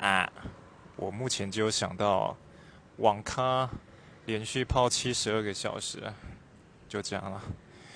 啊。我目前只有想到网咖连续泡七十二个小时就这样了。